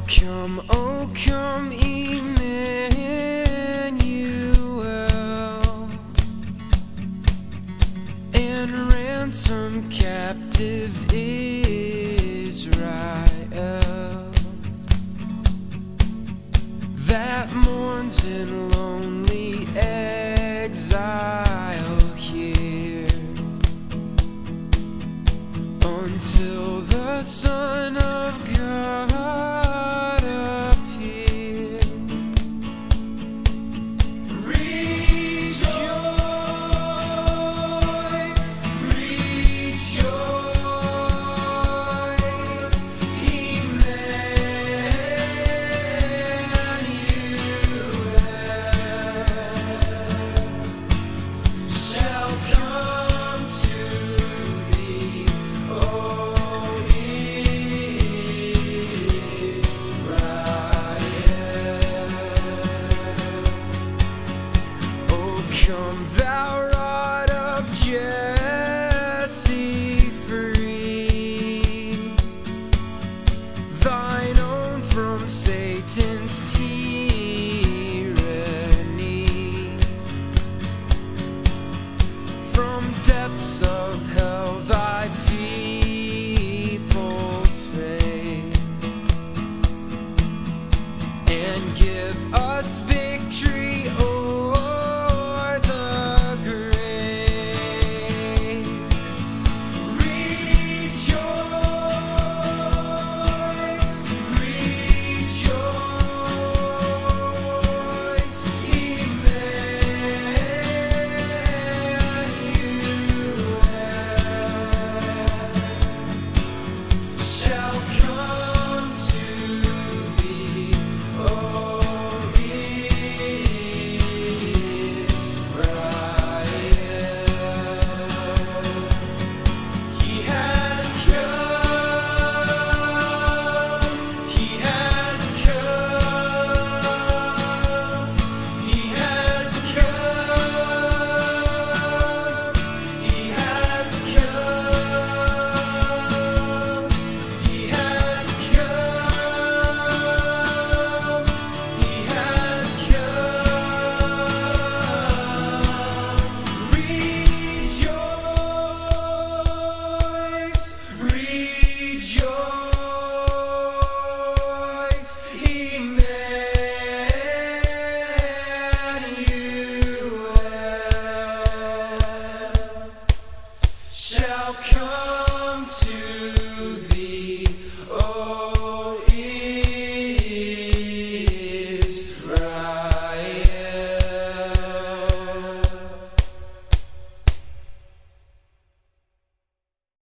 Oh, come, oh, come, Emmanuel, and ransom captive Israel that mourns in lonely exile here until the sun.